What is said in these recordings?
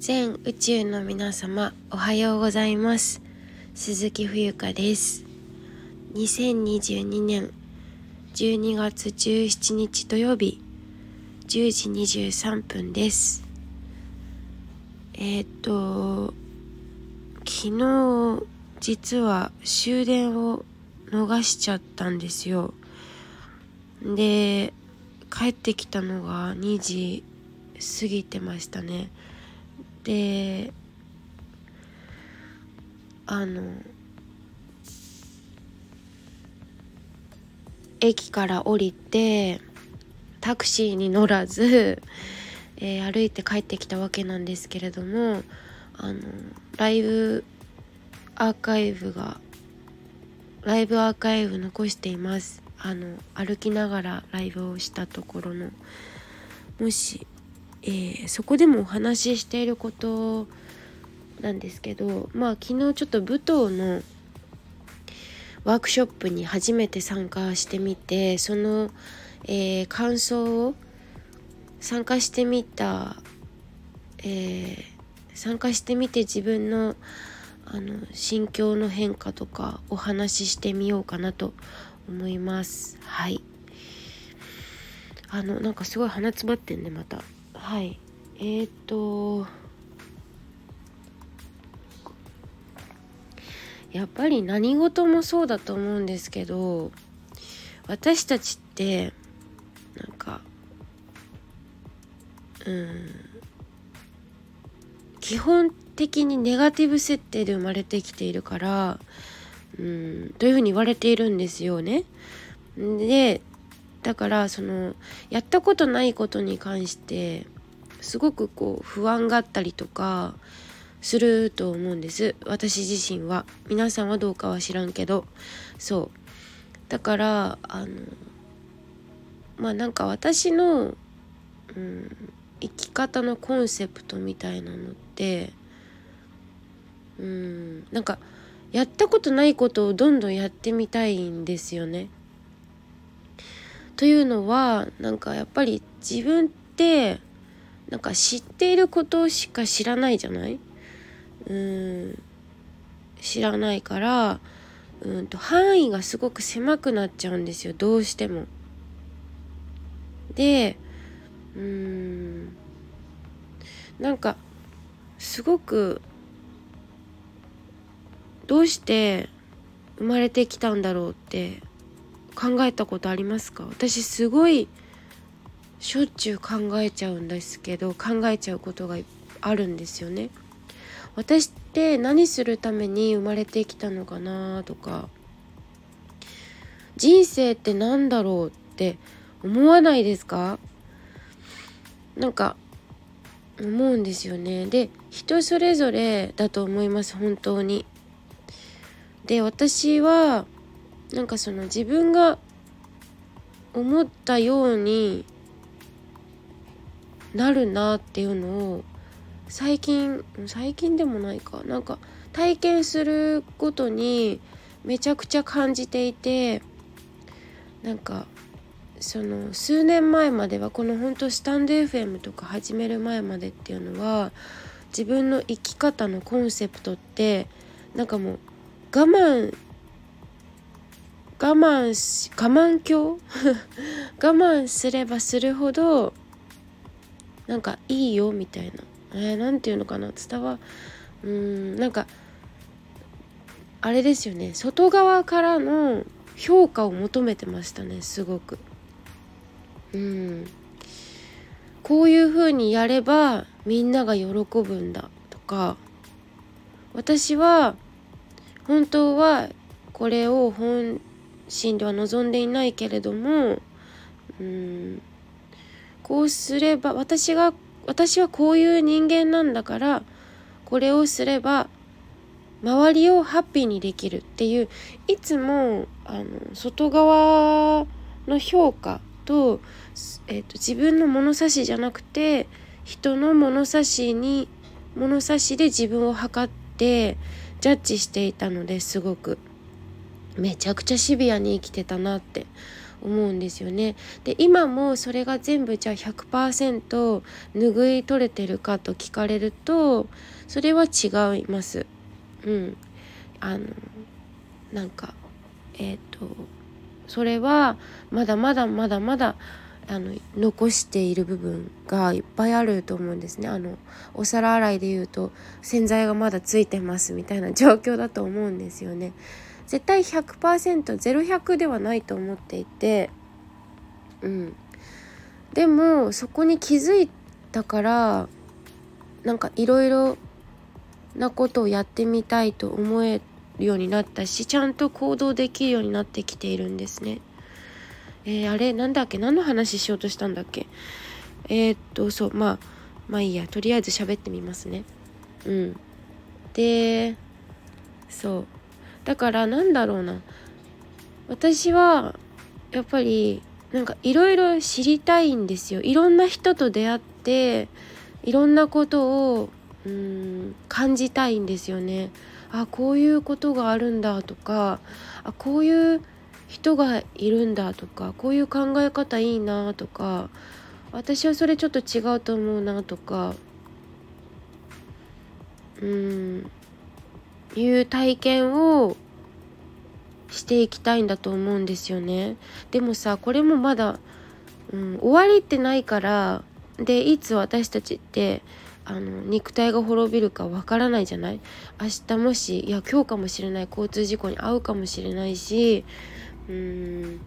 全宇宙の皆様おはようございます。鈴木冬香です。2022年12月17日土曜日10時23分です。えっ、と昨日実は終電を逃しちゃったんですよ。で帰ってきたのが2時過ぎてましたね。であの駅から降りてタクシーに乗らず、えー、歩いて帰ってきたわけなんですけれどもあのライブアーカイブがライブアーカイブ残しています。あの歩きながらライブをしたところのもしえー、そこでもお話ししていることなんですけどまあ昨日ちょっと舞踏のワークショップに初めて参加してみてその、えー、感想を参加してみた、えー、参加してみて自分のあの心境の変化とかお話ししてみようかなと思います。はい。あのなんかすごい鼻詰まってんねまた。はいえー、っとやっぱり何事もそうだと思うんですけど私たちってなんかうん基本的にネガティブ設定で生まれてきているからうんというふうに言われているんですよね。でだからそのやったことないことに関してすごくこう不安があったりとかすると思うんです。私自身は。皆さんはどうかは知らんけど。そう。だからあのまあなんか私の、うん、生き方のコンセプトみたいなのってうんなんかやったことないことをどんどんやってみたいんですよね。というのはなんかやっぱり自分ってなんか知っていることしか知らないじゃない？うん。知らないからうんと範囲がすごく狭くなっちゃうんですよどうしても。でうん。なんかすごくどうして生まれてきたんだろうって考えたことありますか？私すごいしょっちゅう考えちゃうんですけど考えちゃうことがあるんですよね。私って何するために生まれてきたのかなとか人生って何だろうって思わないですか？なんか思うんですよね。で人それぞれだと思います本当に。で私はなんかその自分が思ったようになるなっていうのを最近最近でもないか。なんか体験することにめちゃくちゃ感じていてなんかその数年前まではこの本当スタンド FM とか始める前までっていうのは自分の生き方のコンセプトってなんかもう我慢我慢し我慢鏡 我慢すればするほどなんかいいよみたいな。えー、ていうのかな？伝わうーんなんかあれですよね。外側からの評価を求めてましたねすごく。うん。こういう風にやればみんなが喜ぶんだとか。私は本当はこれを本心では望んでいないけれどもうんこうすれば私が私はこういう人間なんだからこれをすれば周りをハッピーにできるっていういつもあの外側の評価と,、えーと、自分の物差しじゃなくて人の物差しに物差しで自分を測ってジャッジしていたのですごく。めちゃくちゃシビアに生きてたなって思うんですよね。で今もそれが全部じゃあ100%拭い取れてるかと聞かれるとそれは違います。うん、あのなんかえっ、ー、とそれはまだまだまだまだあの残している部分がいっぱいあると思うんですねあのお皿洗いで言うと洗剤がまだついてますみたいな状況だと思うんですよね絶対 100%0100 ではないと思っていて。うん。でもそこに気づいたからなんかいろいろなことをやってみたいと思えるようになったしちゃんと行動できるようになってきているんですね。えー、あれなんだっけ？何の話しようとしたんだっけ？えー、っとそうまあまあいいや。とりあえず喋ってみますね。うん。でそう。だからなんだろうな。私はやっぱりなんかいろいろ知りたいんですよ。いろんな人と出会っていろんなことをうん感じたいんですよね。あこういうことがあるんだとかあこういう人がいるんだとかこういう考え方いいなとか私はそれちょっと違うと思うなとか。うん。いう体験をしていきたいんだと思うんですよね。でもさこれもまだ、うん、終わりってないからでいつ私たちってあの肉体が滅びるかわからないじゃない？明日もしいや今日かもしれない交通事故に遭うかもしれないしうーん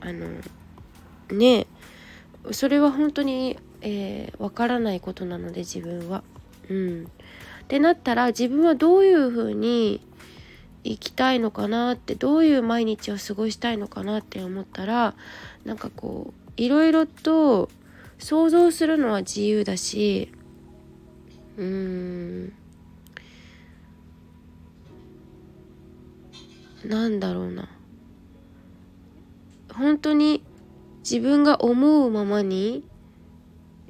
あのねそれは本当にえー、からないことなので自分は。うん、ってなったら自分はどういうふうに生きたいのかなってどういう毎日を過ごしたいのかなって思ったらなんかこういろいろと想像するのは自由だしうーん。なんだろうな。本当に自分が思うままに、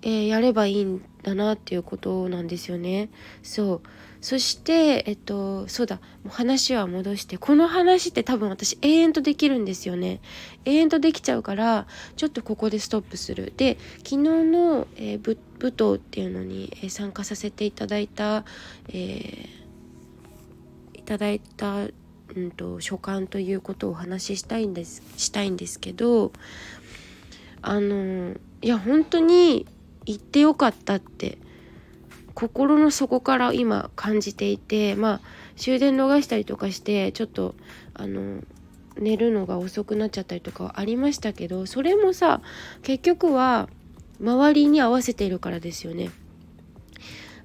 えー、やればいいんだなっていうことなんですよね。そう。そしてえっとそうだ。もう話は戻して。この話って多分私永遠とできるんですよね。永遠とできちゃうからちょっとここでストップする。で昨日の、えー、舞踏っていうのに、えー、参加させていただいた、えー、いただいたうんと、所感ということをお話ししたいんですしたいんですけどあのいや本当に行ってよかったって心の底から今感じていてまあ終電逃したりとかしてちょっとあの寝るのが遅くなっちゃったりとかはありましたけどそれもさ結局は周りに合わせているからですよね。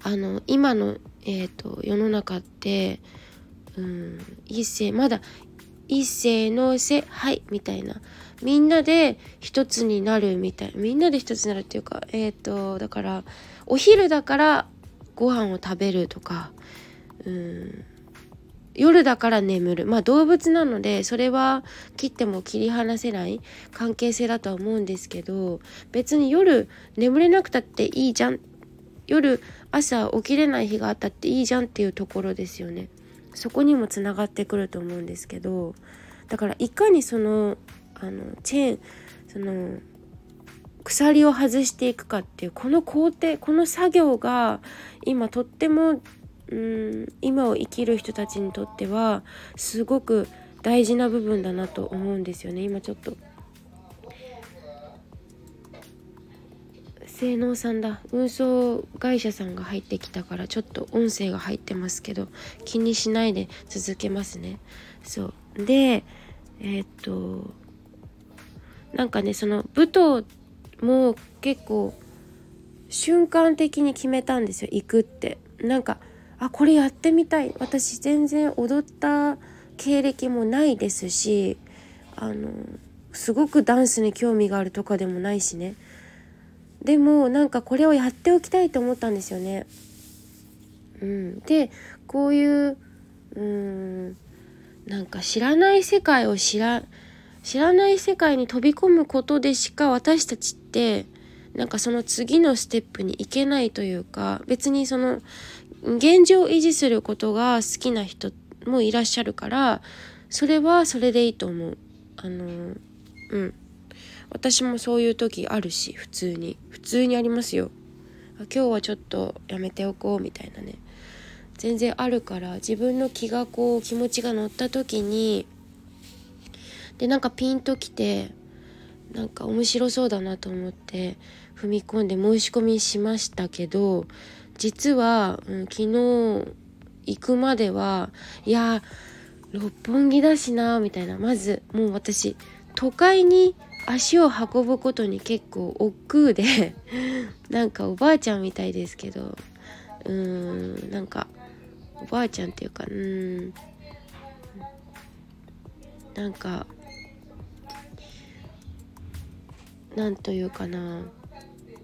あの今の、えーと世の中ってうん一世まだ一世のせはいみたいなみんなで一つになるみたいみんなで一つになるっていうかえっ、ー、とだからお昼だからご飯を食べるとかうん夜だから眠るまあ動物なのでそれは切っても切り離せない関係性だとは思うんですけど別に夜眠れなくたっていいじゃん夜朝起きれない日があったっていいじゃんっていうところですよね。そこにもつながってくると思うんですけどだからいかにそのあのチェーンその鎖を外していくかっていうこの工程この作業が今とってもうん今を生きる人たちにとってはすごく大事な部分だなと思うんですよね。今ちょっと。性能さんだ。運送会社さんが入ってきたからちょっと音声が入ってますけど気にしないで続けますね。そう。でえー、っとなんかねその舞踏も結構瞬間的に決めたんですよ行くって。なんかあこれやってみたい。私全然踊った経歴もないですしあのすごくダンスに興味があるとかでもないしね。でもなんかこれをやっておきたいと思ったんですよね。うん、でこういううんなんか知らない世界を知ら知らない世界に飛び込むことでしか私たちってなんかその次のステップに行けないというか別にその現状を維持することが好きな人もいらっしゃるからそれはそれでいいと思う。あのうん。私もそういう時あるし普通に。普通にありますよ。今日はちょっとやめておこうみたいなね。全然あるから自分の気がこう気持ちが乗った時にでなんかピンときてなんか面白そうだなと思って踏み込んで申し込みしましたけど実は、うん、昨日行くまではいや六本木だしなみたいな。まずもう私都会に足を運ぶことに結構億劫で なんかおばあちゃんみたいですけどうーんなんかおばあちゃんっていうかうんなんかなんというかな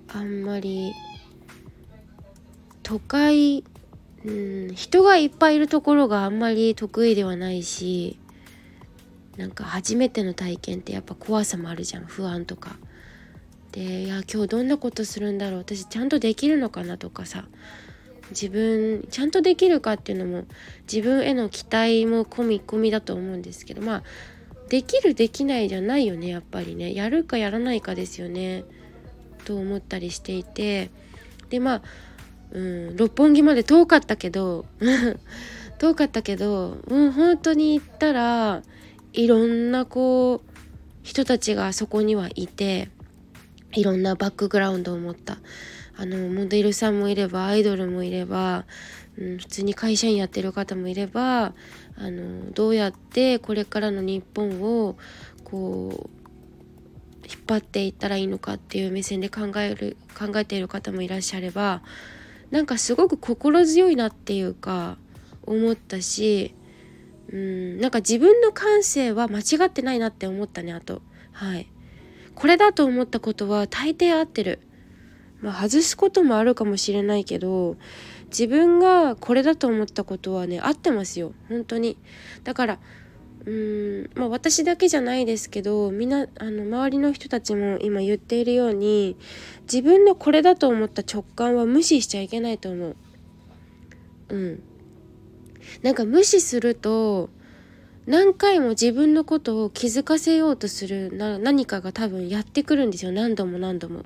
あんまり都会うん人がいっぱいいるところがあんまり得意ではないしなんか初めての体験ってやっぱ怖さもあるじゃん不安とか。でいや今日どんなことするんだろう私ちゃんとできるのかなとかさ自分ちゃんとできるかっていうのも自分への期待も込み込みだと思うんですけどまあできるできないじゃないよねやっぱりね。やるかやらないかですよね。と思ったりしていて。でまあうん六本木まで遠かったけど 遠かったけどうん本当に行ったらいろんなこう人たちがそこにはいていろんなバックグラウンドを持った。あのモデルさんもいればアイドルもいれば、うん、普通に会社員やってる方もいればあのどうやってこれからの日本をこう引っ張っていったらいいのかっていう目線で考える考えている方もいらっしゃればなんかすごく心強いなっていうか思ったしうんなんか自分の感性は間違ってないなって思ったねあと。はい。これだと思ったことは大抵合ってる。まあ外すこともあるかもしれないけど自分がこれだと思ったことはね合ってますよ。本当に。だからうーんまあ私だけじゃないですけどみんなあの周りの人たちも今言っているように自分のこれだと思った直感は無視しちゃいけないと思う。うん。なんか無視すると何回も自分のことを気づかせようとするな何かが多分やってくるんですよ。何度も何度も。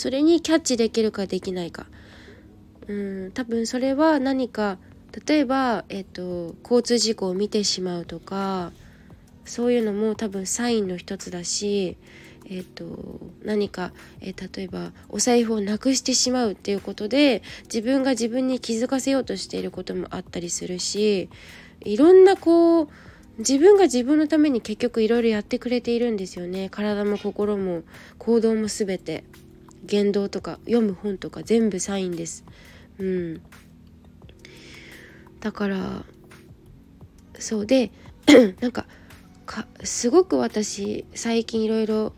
それにキャッチできるかできないか。うん多分それは何か例えば、えっと、交通事故を見てしまうとかそういうのも多分サインの一つだし、えっと、何か、え例えばお財布をなくしてしまうっていうことで自分が自分に気づかせようとしていることもあったりするしいろんなこう自分が自分のために結局いろいろやってくれているんですよね体も心も行動も全て言動とか読む本とか全部サインです。うん。だからそう。で なんかかすごく私最近いろいろ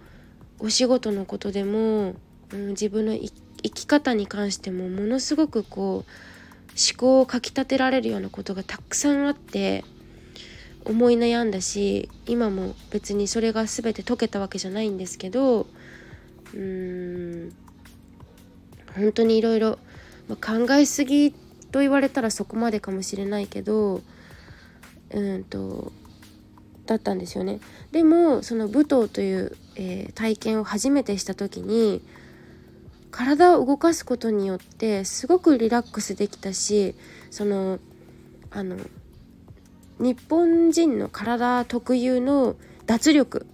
お仕事のことでも、うん、自分の生き方に関してもものすごくこう思考をかきたてられるようなことがたくさんあって思い悩んだし今も別にそれが全て解けたわけじゃないんですけどうーん本当にいろいろ考えすぎと言われたらそこまでかもしれないけどうんとだったんですよね。でもその舞踏という、えー、体験を初めてした時に体を動かすことによってすごくリラックスできたしそのあの日本人の体特有の脱力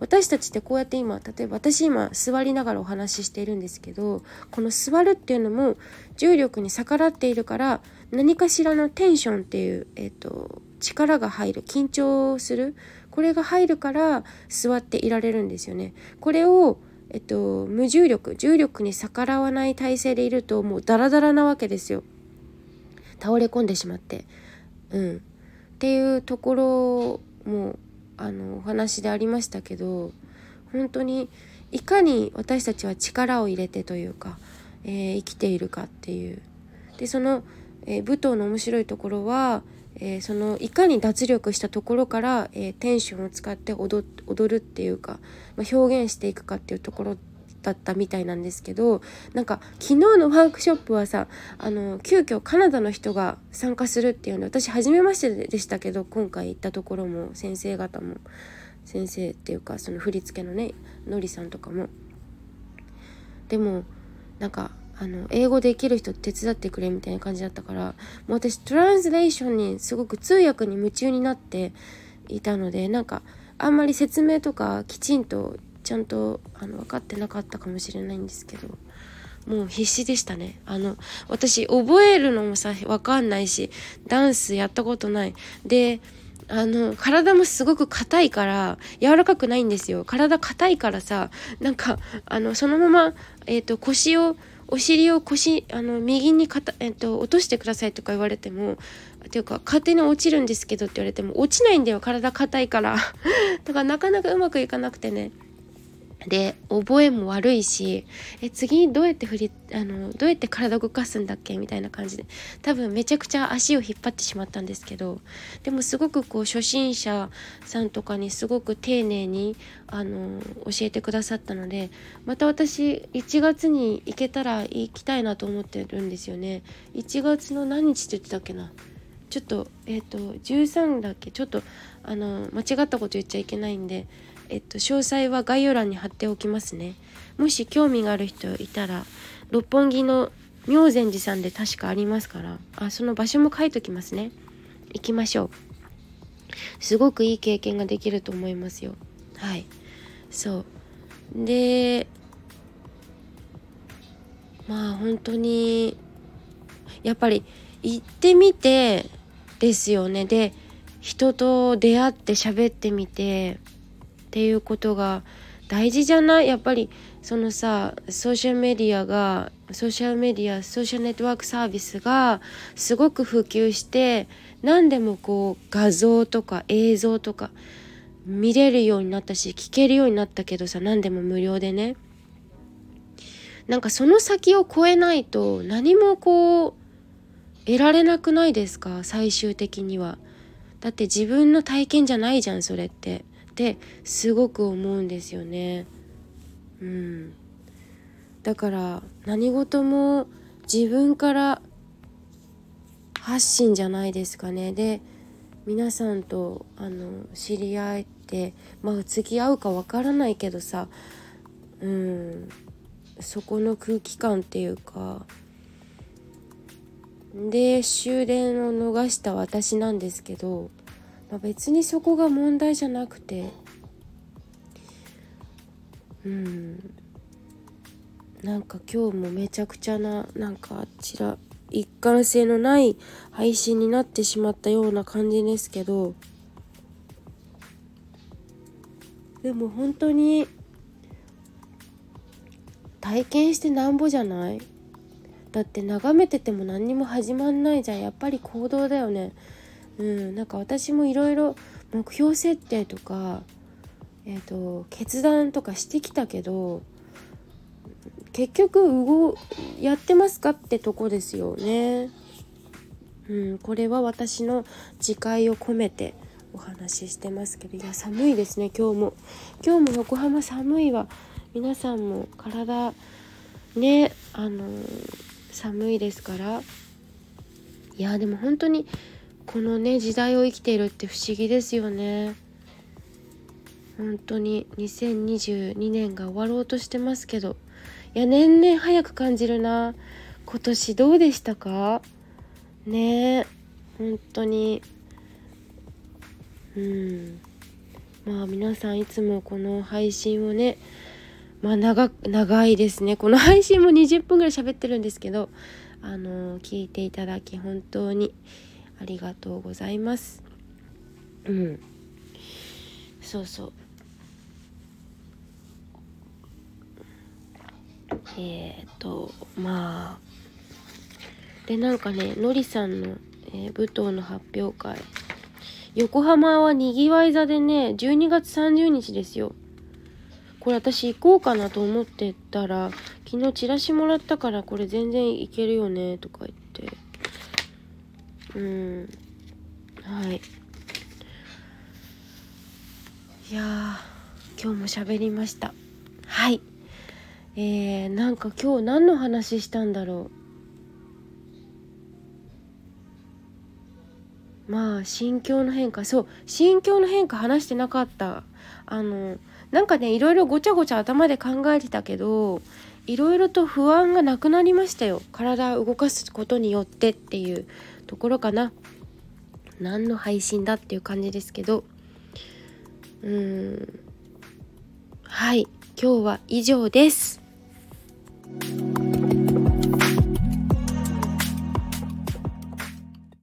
私たちってこうやって今例えば私今座りながらお話ししているんですけどこの座るっていうのも重力に逆らっているから何かしらのテンションっていう、えーと、力が入る緊張するこれが入るから座っていられるんですよね。これをえっと、無重力重力に逆らわない体勢でいるともうダラダラなわけですよ。倒れ込んでしまって。うん。っていうところもあのお話でありましたけど本当にいかに私たちは力を入れてというか、えー、生きているかっていう。でその、えー、舞踏の面白いところは、えー、そのいかに脱力したところから、えテンションを使って踊るっていうか、まあ、表現していくかっていうところだったみたいなんですけどなんか昨日のワークショップはさあの急遽カナダの人が参加するっていうの私初めましてでしたけど今回行ったところも先生方も先生っていうかその振り付けのねのりさんとかも。でもなんかあの英語できる人手伝ってくれみたいな感じだったからもう私トランスレーションにすごく通訳に夢中になっていたのでなんかあんまり説明とかきちんとちゃんとあの分かってなかったかもしれないんですけどもう必死でしたね。あの私覚えるのもさ分かんないしダンスやったことない。であの体もすごく硬いから柔らかくないんですよ。体硬いからさなんかあのそのまま、えーと腰をお尻を腰あの右にかた、えっと、落としてくださいとか言われてもっていうか勝手に落ちるんですけどって言われても落ちないんだよ。体硬いから。だからなかなかうまくいかなくてね。で覚えも悪いしえ次どうやって振りあのどうやって体動かすんだっけ？みたいな感じで。多分めちゃくちゃ足を引っ張ってしまったんですけどでもすごくこう初心者さんとかにすごく丁寧にあの教えてくださったのでまた私1月に行けたら行きたいなと思ってるんですよね。1月の何日って言ってたっけな？ちょっとえっ、ー、と13だっけ？ちょっとあの間違ったこと言っちゃいけないんでえっと、詳細は概要欄に貼っておきますね。もし興味がある人いたら、六本木の妙禅寺さんで確かありますから、あ、その場所も書いときますね。行きましょう。すごくいい経験ができると思いますよ。はい。そう。で、まあ本当に、やっぱり行ってみてですよね。で、人と出会って喋ってみて、っていうことが大事じゃない？やっぱりそのさソーシャルメディアがソーシャルメディアソーシャルネットワークサービスがすごく普及して何でもこう画像とか映像とか見れるようになったし聞けるようになったけどさ何でも無料でねなんかその先を超えないと何もこう得られなくないですか？最終的には。だって自分の体験じゃないじゃんそれって。ってすごく思うんですよね。うん、だから何事も自分から発信じゃないですかね。で皆さんとあの知り合えてまあ次会うかわからないけどさうんそこの空気感っていうかで終電を逃した私なんですけどまあ、別にそこが問題じゃなくて。うん。なんか今日もめちゃくちゃななんかあちら一貫性のない配信になってしまったような感じですけど。でも本当に体験してなんぼじゃない？だって眺めてても何にも始まんないじゃん。やっぱり行動だよね。うん、なんか私もいろいろ目標設定とか、えーと、決断とかしてきたけど結局動やってますかってとこですよね。うん、これは私の自戒を込めてお話ししてますけどいや寒いですね今日も。今日も横浜寒いわ。皆さんも体ねあの寒いですから。いやでも本当にこのね時代を生きているって不思議ですよね。本当に2022年が終わろうとしてますけど。いや年々早く感じるな。今年どうでしたか？ね本当に。うん。まあ皆さんいつもこの配信をねまあ長長いですね。この配信も20分ぐらい喋ってるんですけどあの聞いていただき本当にありがとうございます。うん。そうそう。えっ、ー、とまあでなんかねのりさんの、えー、舞踏の発表会。横浜はにぎわい座でね12月30日ですよ。これ私行こうかなと思ってたら昨日チラシもらったからこれ全然いけるよねとか言ってうん。はい。いや今日も喋りました。はい。えー、なんか今日何の話したんだろう。まあ心境の変化。そう心境の変化話してなかった。あのなんかねいろいろごちゃごちゃ頭で考えてたけどいろいろと不安がなくなりましたよ。体を動かすことによってっていう。ところかな。何の配信だっていう感じですけど。うーん。はい。今日は以上です。